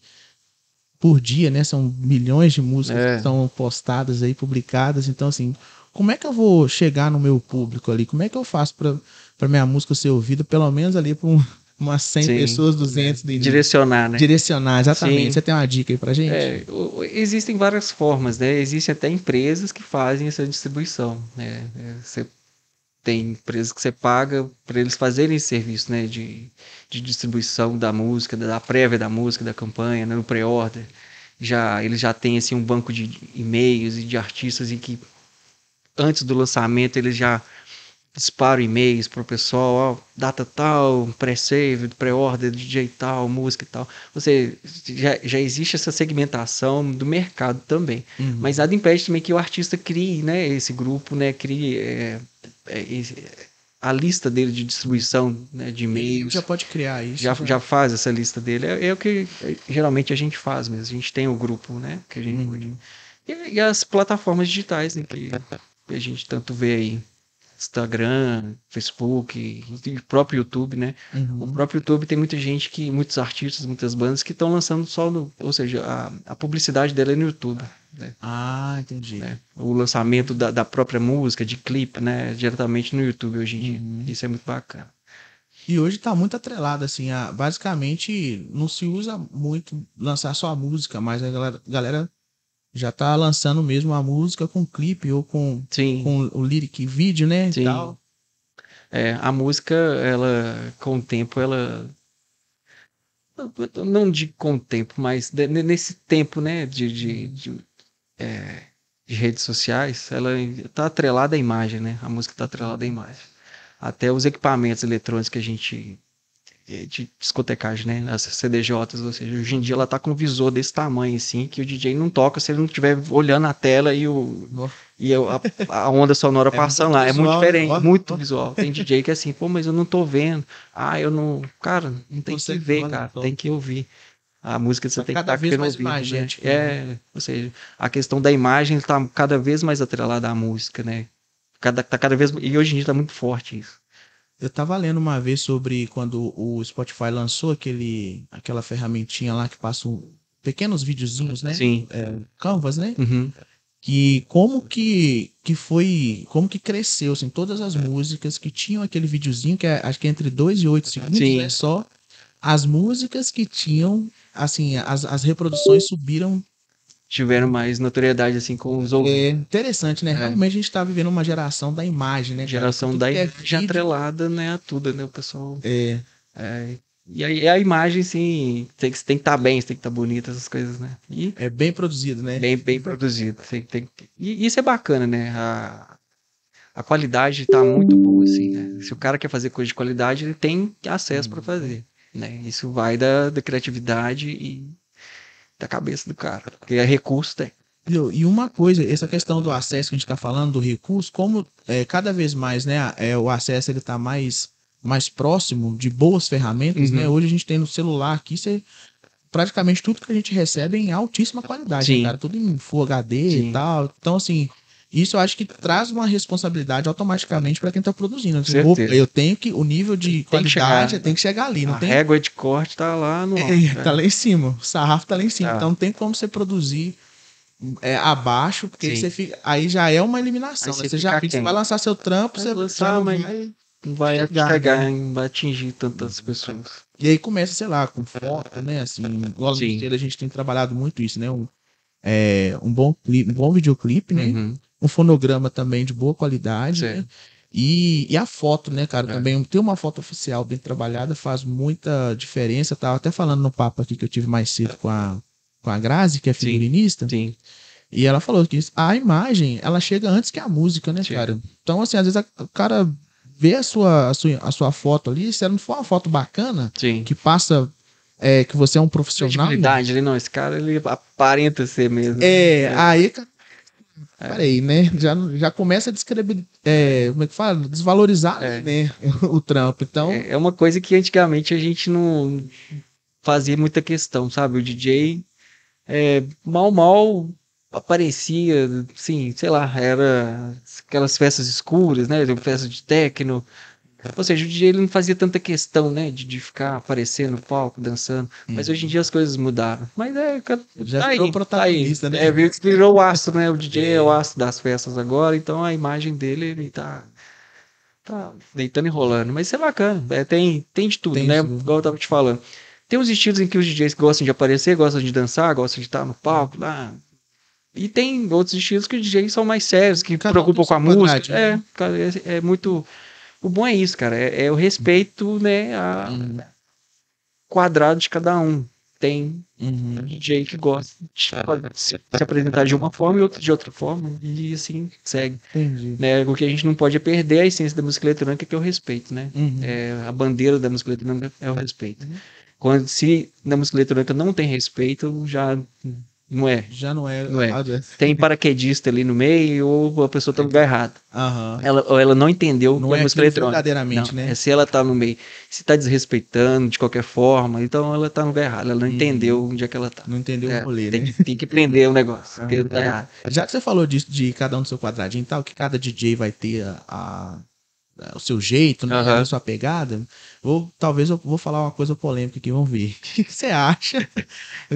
por dia, né? São milhões de músicas é. que são postadas aí, publicadas. Então, assim, como é que eu vou chegar no meu público ali? Como é que eu faço para minha música ser ouvida, pelo menos ali para um, umas 100 Sim, pessoas, 200? De, direcionar, né? Direcionar, exatamente. Sim. Você tem uma dica aí para gente? É, existem várias formas, né? Existem até empresas que fazem essa distribuição, né? É, você tem empresas que você paga para eles fazerem esse serviço, né? De, de distribuição da música, da prévia da música, da campanha, né? no pré-order. Já, eles já têm assim, um banco de e-mails e de artistas e que antes do lançamento eles já disparam e-mails para o pessoal, ó, data tal, pré-save, pré-order, DJ tal, música e tal. Você já, já existe essa segmentação do mercado também. Uhum. Mas nada impede também que o artista crie, né, esse grupo, né, crie é, é, a lista dele de distribuição né, de e-mails. Já pode criar isso. Já, já faz essa lista dele. É, é, o que geralmente a gente faz mesmo. A gente tem o grupo, né, que a gente uhum. e, e, as plataformas digitais, né, que a gente tanto vê aí Instagram, Facebook e o próprio YouTube, né? Uhum. O próprio YouTube tem muita gente que, muitos artistas, muitas bandas que estão lançando só no, ou seja, a, a publicidade dela é no YouTube. Né? Ah, entendi. Né? O lançamento da, da própria música, de clipe, né? Diretamente no YouTube hoje em dia. Uhum. Isso é muito bacana. E hoje está muito atrelado, assim, a, basicamente não se usa muito lançar só a música, mas a galera, galera já tá lançando mesmo a música com clipe ou com, Sim. com o lyric vídeo, né? Sim. Tal. É, a música, ela, com o tempo, ela. Não de com o tempo, mas nesse tempo, né, de, de, de, é, de, redes sociais, ela tá atrelada à imagem, né? A música tá atrelada à imagem. Até os equipamentos eletrônicos que a gente de discotecagem, né? As CDJs, ou seja, hoje em dia ela tá com um visor desse tamanho, assim, que o DJ não toca se ele não estiver olhando a tela e, o, e a, a onda sonora (laughs) É passando lá. É muito visual, diferente, ó, muito ó. visual. Tem DJ que é assim, pô, mas eu não tô vendo. Ah, eu não. Cara, não tem que Consegue ver, cara. então. tem que ouvir. A música você Tá tem que cada estar vez mais imagético, né? É, ou seja, a questão da imagem está cada vez mais atrelada à música, né? Cada, tá cada vez. E hoje em dia tá muito forte isso. Eu tava lendo uma vez sobre quando o Spotify lançou aquele, aquela ferramentinha lá que passa um- pequenos videozinhos, né? Sim. É, Canvas, né? Uhum. Que como que, que foi, como que cresceu, assim, todas as músicas que tinham aquele videozinho, que é, acho que é entre 2 e 8 segundos, Sim. né? Só as músicas que tinham, assim, as, as reproduções subiram. Tiveram mais notoriedade assim com os É ouvintes. interessante, né? É. Realmente a gente tá vivendo uma geração da imagem, né? Geração da é imagem vídeo, atrelada, né? A tudo, né? O pessoal. É, É, e aí a imagem, sim, tem que tem que estar bem, tem que estar bonita, essas coisas, né? E é bem produzido, né? bem, bem produzido. Tem, tem, e isso é bacana, né? A, a qualidade tá muito boa, assim, né? Se o cara quer fazer coisa de qualidade, ele tem acesso para fazer, né? Isso vai da, da criatividade e da cabeça do cara. Porque é recurso, tem. E uma coisa, essa questão do acesso que a gente está falando, do recurso, como é, cada vez mais né, é, o acesso ele está mais, mais próximo de boas ferramentas, Uhum. né? Hoje a gente tem no celular aqui, você, praticamente tudo que a gente recebe é em altíssima qualidade, né, cara? Tudo em Full HD Sim. e tal. Então, assim, isso eu acho que traz uma responsabilidade automaticamente para quem está produzindo. Assim, opa, eu tenho que, o nível de que qualidade tem que chegar ali, não a tem régua de corte tá lá no é, né? tá lá em cima. O sarrafo tá lá em cima. Tá. Então não tem como você produzir é, abaixo, porque Sim. você fica. Aí já é uma eliminação. Né? você Você já fica você vai lançar seu trampo, Vai você lançar, já não mas- vai- Não vai chegar, chegar, né? vai atingir tantas pessoas. E aí começa, sei lá, com foto, né? Assim, igual a gente tem trabalhado muito isso, né? Um, é, um bom clipe, um bom videoclipe, né? Uhum. Um fonograma também de boa qualidade, né? E, e a foto, né, cara? É. Também ter uma foto oficial bem trabalhada faz muita diferença. Tava até falando no papo aqui que eu tive mais cedo com a, com a Grazi, que é Sim. figurinista. Sim. E ela falou que a imagem, ela chega antes que a música, né, Sim. cara? Então, assim, às vezes a- o cara vê a sua, a sua, a sua foto ali, se ela não for uma foto bacana, Sim. que passa é, que você é um profissional. Credibilidade, ele não, esse cara ele aparenta ser mesmo. É, É. aí, cara, peraí, né? Já, já começa a descrever, é, como é que fala? Desvalorizar, É. né? (laughs) O trampo. Então, É é uma coisa que antigamente a gente não fazia muita questão, sabe? O DJ é, mal mal aparecia, sim, sei lá, era aquelas festas escuras, né? Festa de techno. Ou seja, o DJ ele não fazia tanta questão, né? De, de ficar aparecendo no palco, dançando. Mas hoje em dia as coisas mudaram. Mas é. Já tá virou aí, protagonista, tá aí. né? É, virou- virou o astro, né? O DJ é o astro das festas agora, então a imagem dele, ele tá. Tá deitando e rolando. Mas isso é bacana. é, tem, tem de tudo, Tem né? tudo. Igual eu tava te falando. Tem uns estilos em que os DJs gostam de aparecer, gostam de dançar, gostam de estar no palco lá. E tem outros estilos que os DJs são mais sérios, que Cada preocupam com a música. É, né? é, é muito. O bom é isso, cara. É, é o respeito, né? A Uhum. quadrado de cada um. Tem uhum. DJ que gosta de se, se apresentar de uma forma e outro de outra forma. E assim segue. entendi. Né? O que a gente não pode é perder a essência da música eletrônica, que é o respeito, né? Uhum. É, a bandeira da música eletrônica é o respeito. Quando se na música eletrônica não tem respeito, já não é. Já não é. Não é. Ah, Tem paraquedista ali no meio ou a pessoa tá no lugar errado. Aham. Ela, ou ela não entendeu Não é é música aquilo eletrônica. verdadeiramente, Não, né? É se ela tá no meio, se tá desrespeitando de qualquer forma, então ela tá no lugar errado. Ela não Uhum. entendeu onde é que ela tá. Não entendeu É, o rolê, tem, né? que, tem que prender o negócio. porque tá errado. Já que você falou disso de cada um do seu quadradinho e tal, que cada DJ vai ter a, a- o seu jeito, né? Aham. A sua pegada, vou, talvez eu vou falar uma coisa polêmica aqui, vamos ver. (laughs) O que que você acha?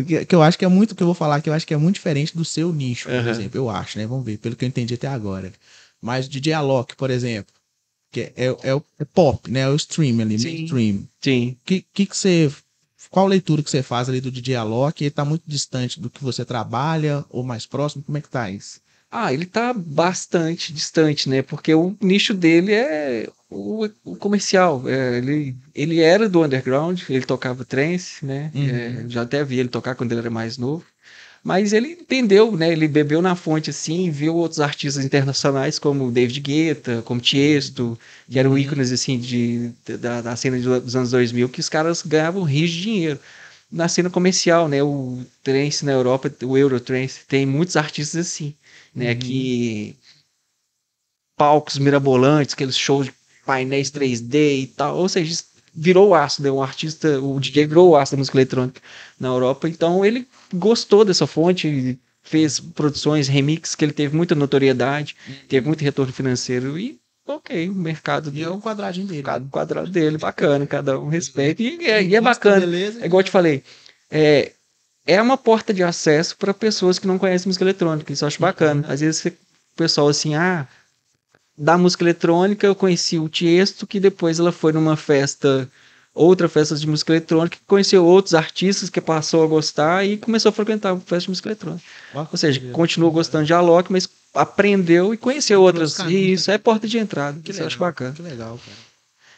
que, que eu acho que é muito, que eu vou falar que eu acho que é muito diferente do seu nicho, por Aham. exemplo. Eu acho, né? Vamos ver, pelo que eu entendi até agora. Mas DJ Alok, por exemplo, que é, é, é o- é pop, né? É o stream ali, Sim. mainstream. Sim. Que, que que você qual leitura que você faz ali do DJ Alok? Ele tá muito distante do que você trabalha ou mais próximo? Como é que tá isso? Ah, ele tá bastante distante, né? Porque o nicho dele é o, o comercial. É, ele, ele era do underground, ele tocava trance, né? Uhum. É, já até vi ele tocar quando ele era mais novo. Mas ele entendeu, né? Ele bebeu na fonte assim, viu outros artistas internacionais como David Guetta, como Tiesto, que eram ícones assim de, da, da cena dos anos 2000, que os caras ganhavam rios de dinheiro. Na cena comercial, né? O trance na Europa, o Eurotrance, tem muitos artistas assim, né? Uhum. Que palcos mirabolantes, aqueles shows de painéis 3D e tal. Ou seja, virou o aço, né? Um artista, o DJ virou o aço da música eletrônica na Europa. Então ele gostou dessa fonte, fez produções, remix, que ele teve muita notoriedade, teve muito retorno financeiro e ok, o mercado E é o quadradinho dele. cada quadrado dele, bacana, cada um respeita. E, é- e é bacana. Beleza. É igual eu te falei, é, é uma porta de acesso para pessoas que não conhecem música eletrônica. Isso eu acho bacana. Às vezes o pessoal assim, ah, da música eletrônica eu conheci o Tiesto, que depois ela foi numa festa, outra festa de música eletrônica, conheceu outros artistas que passou a gostar e começou a frequentar a festa de música eletrônica. Ou seja, continuou gostando de Alok, mas aprendeu e conheceu outras. caminhos, Isso é porta de entrada. Que Isso eu acho legal, bacana. Que legal, cara.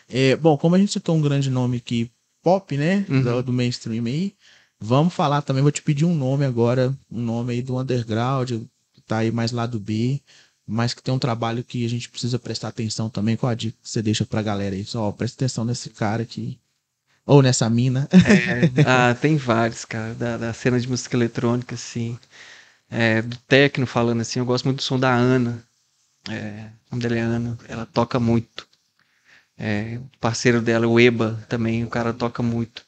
É, bom, como a gente citou um grande nome aqui, pop, né? Uhum. Do mainstream aí. Vamos falar também, vou te pedir um nome agora, um nome aí do underground, que tá aí mais lado B, mas que tem um trabalho que a gente precisa prestar atenção também. Qual a dica que você deixa pra galera aí? Só, ó, presta atenção nesse cara aqui. Ou nessa mina. (laughs) ah, tem vários, cara, da, da cena de música eletrônica, assim. É, do techno falando assim, eu gosto muito do som da Ana. É, o nome dela é Ana, ela toca muito. É, o parceiro dela, o Eba, também, o cara toca muito.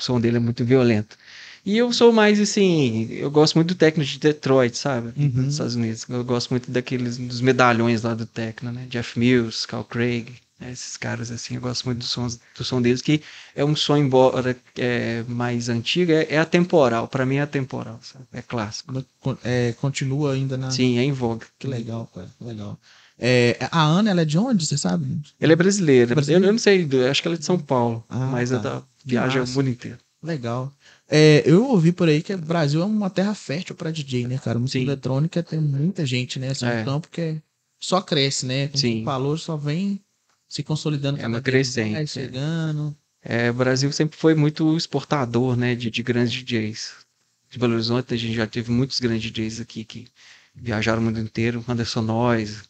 O som dele é muito violento. E eu sou mais assim, eu gosto muito do techno de Detroit, sabe? Uhum. Dos Estados Unidos. Eu gosto muito daqueles dos medalhões lá do techno, né? Jeff Mills, Carl Craig, né? esses caras assim, eu gosto muito do som, do som deles, que é um som embora é, mais antigo, é, é atemporal. Pra mim é atemporal, sabe? É clássico. É, continua ainda na. Sim, é em voga. Que legal, cara. Legal. É, a Ana, ela é de onde, você sabe? Ela é brasileira. Brasileira? Eu, eu não sei, eu acho que ela é de São Paulo, Ah, mas tá. ela viaja o massa. mundo inteiro. Legal. É, eu ouvi por aí que o Brasil é uma terra fértil pra DJ, né, cara? Música Sim. eletrônica tem muita gente, né? Assim, É. um campo que é- só cresce, né? Como Sim. falou, só vem se consolidando É cada uma vez crescente, mais, é. chegando. É, o Brasil sempre foi muito exportador, né, de, de grandes DJs. De Belo Horizonte, a gente já teve muitos grandes DJs aqui que viajaram o mundo inteiro. Anderson Noyes,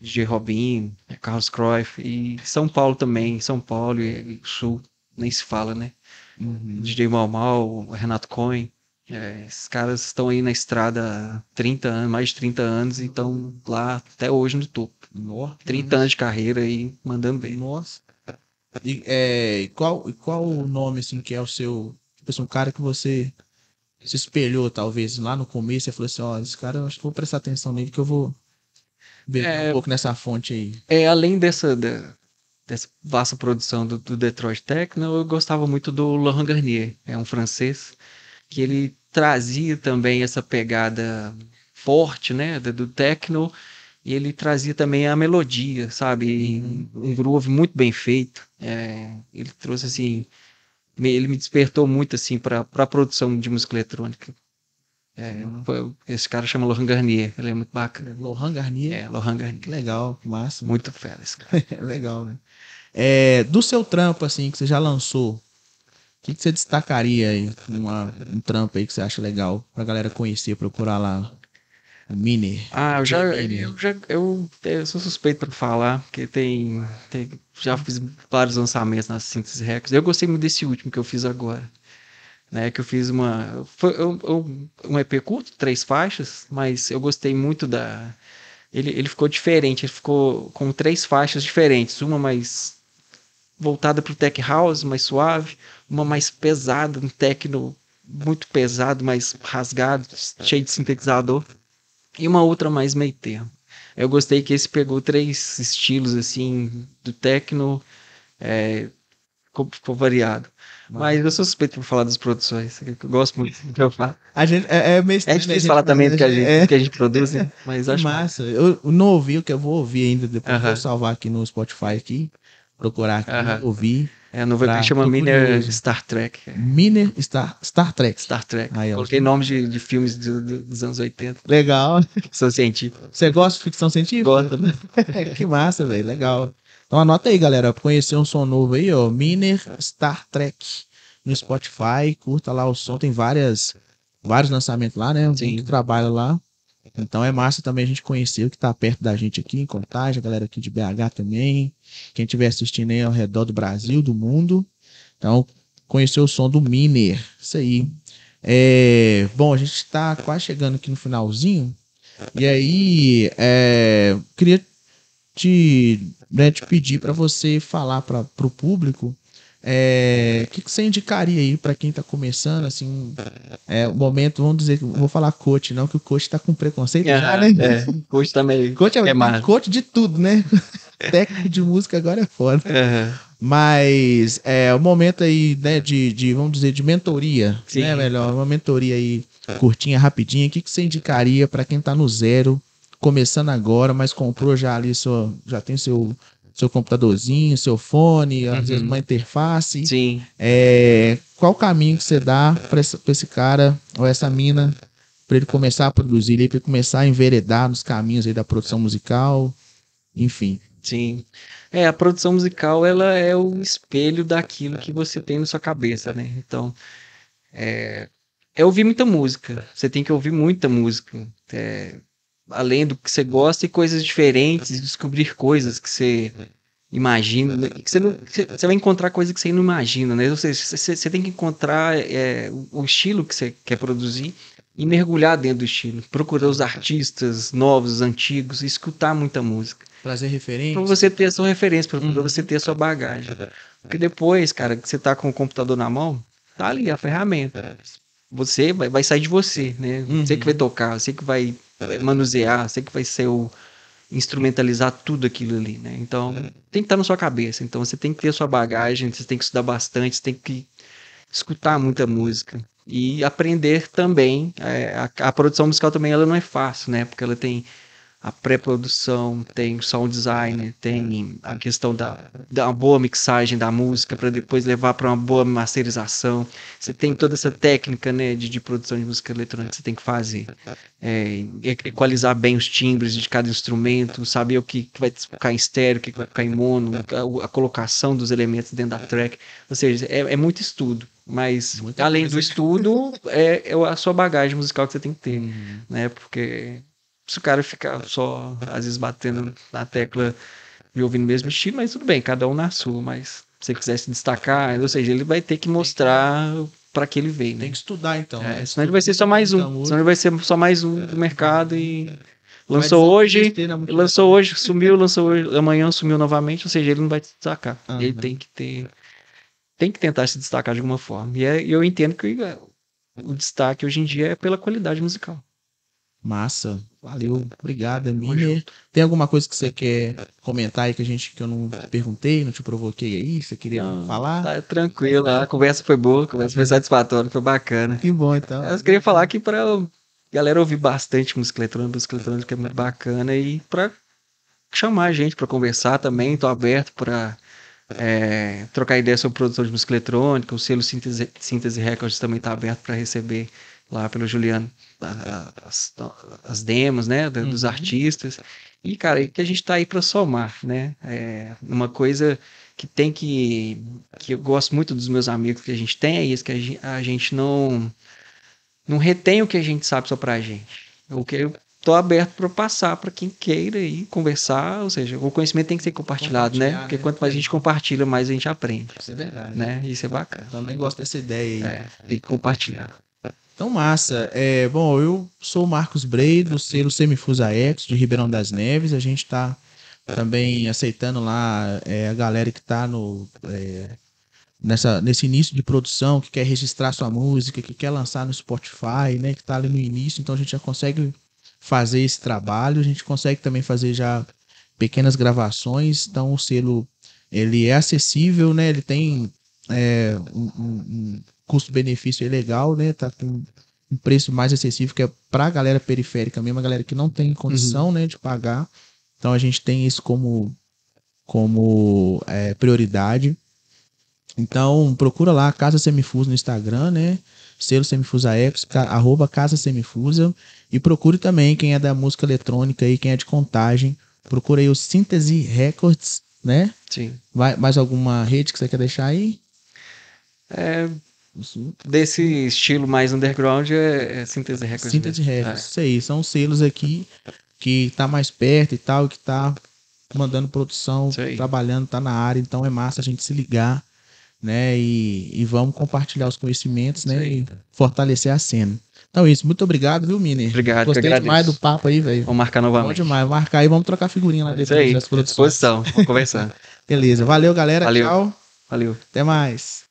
DJ Robinho, é, Carlos Cruyff. E São Paulo também, São Paulo e, e Sul, nem se fala, né? Uhum. DJ Mal Mal, Renato Cohen. É, esses caras estão aí na estrada há 30 anos, mais de 30 anos e estão lá até hoje no topo. Nossa. 30 anos de carreira aí, mandando bem. Nossa. E, é, qual, qual o nome, assim, que é o seu. Tipo assim, um cara que você se espelhou, talvez, lá no começo, e falou assim: ó, esse cara eu acho que vou prestar atenção nele, que eu vou ver É. um pouco nessa fonte aí. É, além dessa, da- dessa vasta produção do, do Detroit Techno, eu gostava muito do Laurent Garnier, é um francês, que ele trazia também essa pegada forte, né, do, techno, e ele trazia também a melodia, sabe, um groove muito bem feito. É, ele trouxe assim, me- ele me despertou muito assim para a produção de música eletrônica. É, foi- esse cara chama Laurent Garnier, ele é muito bacana. Laurent Garnier. É, Laurent Garnier, legal, massa. muito fera esse cara. (laughs) legal, né? É, do seu trampo, assim, que você já lançou, o que, que você destacaria aí? Uma, um trampo aí que você acha legal pra galera conhecer, procurar lá. O Miner. Ah, eu já, eu já, eu, eu sou suspeito para falar, porque tem, tem, já fiz vários lançamentos na Synthesis Records. Eu gostei muito desse último que eu fiz agora, né? Que eu fiz uma, foi um EP curto, três faixas, mas eu gostei muito da, ele, ele ficou diferente, ele ficou com três faixas diferentes, uma mais voltada para o tech house, mais suave, uma mais pesada, um techno muito pesado, mais rasgado, cheio de sintetizador e uma outra mais meio termo. Eu gostei que esse pegou três estilos assim do techno, é, ficou, ficou variado. Mas eu sou suspeito por falar das produções, eu gosto muito do que eu faço. A gente, é, é meio É estranho, né? difícil gente falar também do que a gente, é, que a gente produz, né? mas acho massa. Eu não ouvi o que eu vou ouvir ainda, depois Aham. vou salvar aqui no Spotify aqui, procurar aqui, Aham. ouvir. É, no EP Pra- chama tô Miner. Star Trek. é, Miner Star, Star Trek. Star Trek. Aí. Coloquei nomes de, de filmes do- do- dos anos 80, Legal. sou científico. Você gosta de ficção científica? Gosto. (laughs) que massa, velho. Legal. Então anota aí, galera. Pra conhecer um som novo aí, ó. Miner Star Trek no Spotify. Curta lá o som. Tem várias vários lançamentos lá, né? Sim. Muito trabalho lá. Então é massa também a gente conhecer o que tá perto da gente aqui em Contagem, a galera aqui de BH também. Quem estiver assistindo aí ao redor do Brasil, do mundo. Então, conhecer o som do Miner. Isso aí. É, bom, a gente está quase chegando aqui no finalzinho. E aí, é, queria te, né, te pedir para você falar para o público é, o que, que você indicaria aí para quem está começando, assim, é, o momento, vamos dizer, que vou falar coach, não, que o coach está com preconceito já, né? É, coach também. Coach é, é coach de tudo, né? Técnico de música agora é foda. Aham. Mas é o momento aí, né, de, de vamos dizer, de mentoria, Sim. né, melhor, uma mentoria aí curtinha, rapidinha. O que, que você indicaria para quem tá no zero, começando agora, mas comprou já ali, seu, já tem seu, seu computadorzinho, seu fone, às Uhum. vezes uma interface. Sim. É, qual o caminho que você dá para esse cara ou essa mina para ele começar a produzir, para ele começar a enveredar nos caminhos aí da produção musical, enfim. Sim. É, a produção musical, ela é o espelho daquilo que você tem na sua cabeça, né? Então, é, é ouvir muita música. Você tem que ouvir muita música. É, além do que você gosta e coisas diferentes, descobrir coisas que você imagina, né? que você, não, você- vai encontrar coisas que você não imagina, né? Ou seja, você, tem que encontrar é, o- estilo que você quer produzir e mergulhar dentro do estilo. Procurar os artistas novos, antigos, escutar muita música. Trazer referência. Pra você ter a sua referência, pra, pra Uhum. você ter a sua bagagem. Porque depois, cara, que você tá com o computador na mão, tá ali a ferramenta. Você vai, vai sair de você, né? Uhum. Você que vai tocar, você que vai manusear, você que vai ser o instrumentalizar tudo aquilo ali, né? Então, tem que estar na sua cabeça. Então, você tem que ter a sua bagagem, você tem que estudar bastante, você tem que escutar muita música e aprender também. É, a, a produção musical também ela não é fácil, né? Porque ela tem a pré-produção, tem o sound design, tem a questão da, da boa mixagem da música para depois levar para uma boa masterização. Você tem toda essa técnica né, de, de produção de música eletrônica que você tem que fazer. É, equalizar bem os timbres de cada instrumento, saber o que, que vai ficar em estéreo, o que, que vai ficar em mono, a, a colocação dos elementos dentro da track. Ou seja, é, é muito estudo. Mas Muita além coisa. do estudo, é, é a sua bagagem musical que você tem que ter né? Porque se o cara ficar só, às vezes, batendo na tecla e ouvindo o mesmo estilo, mas tudo bem, cada um na sua, mas se você quiser se destacar, ou seja, ele vai ter que mostrar para que ele veio, né? Tem que estudar, então. É, né? senão ele vai ser só mais um, música. senão ele vai ser só mais um do mercado e Vai lançou hoje, lançou hoje, sumiu, lançou hoje, amanhã sumiu novamente, ou seja, ele não vai se destacar. Aham. Ele tem que ter, tem que tentar se destacar de alguma forma. E é- eu entendo que é, o destaque hoje em dia é pela qualidade musical. Massa. Valeu. Obrigado, Tamo Emília. Tem alguma coisa que você quer comentar aí que a gente que eu não te perguntei, não te provoquei aí? Você queria Não, falar? Tá tranquilo, a conversa foi boa, a conversa foi satisfatória, foi bacana. Que bom, então. Eu queria falar aqui pra galera ouvir bastante música eletrônica, música eletrônica é muito bacana e pra chamar a gente pra conversar também, tô aberto pra é, trocar ideia sobre produção de música eletrônica, o selo Síntese, Síntese Records também tá aberto pra receber lá pelo Juliano a- a- as, as demos, né, dos Uhum. artistas. E, cara, e que a gente tá aí pra somar, né? É uma coisa que tem que. que eu gosto muito dos meus amigos que a gente tem, é isso, que a gen- a gente não. não retém o que a gente sabe só pra gente. O que eu tô aberto para passar para quem queira aí conversar, ou seja, o conhecimento tem que ser compartilhado, né? Porque né? quanto mais a gente compartilha, mais a gente aprende, Isso é verdade. né? Isso é bacana. Também gosto dessa ideia aí. É, tem que compartilhar. Então, massa. É, bom, eu sou o Marcos Brei, do selo Semifusa X, de Ribeirão das Neves. A gente tá também aceitando lá é, a galera que tá no, é, nesse início de produção, que quer registrar sua música, que quer lançar no Spotify, né? Que tá ali no início. Então, a gente já consegue fazer esse trabalho. A gente consegue também fazer já pequenas gravações. Então, o selo, ele é acessível, né? Ele tem é, um- um custo-benefício é legal, né? Tá com um preço mais acessível que é para a galera periférica mesmo, a galera que não tem condição, né, de pagar. Então a gente tem isso como como é, prioridade. Então procura lá Casa Semifusa no Instagram, né? Selo Semifusa X, ca- arroba Casa Semifusa. E procure também quem é da música eletrônica aí, quem é de contagem. Procura aí o Síntese Records, né? Sim. Vai, mais alguma rede que você quer deixar aí? É, desse estilo mais underground é, é Síntese Records. Síntese. Records, isso aí. São selos aqui que tá mais perto e tal, que tá mandando produção, Isso trabalhando, tá na área, então é massa a gente se ligar, né? E, e vamos compartilhar os conhecimentos, né? Isso. E fortalecer a cena. Então é isso, muito obrigado, viu, Miner? Obrigado, Gostei demais do papo aí, velho. Vamos marcar Bom novamente. demais, marcar aí, vamos trocar figurinha lá Isso depois aí, das produções. disposição. Vamos conversar. (laughs) Beleza, valeu, galera. Valeu. Tchau. Valeu. Até mais.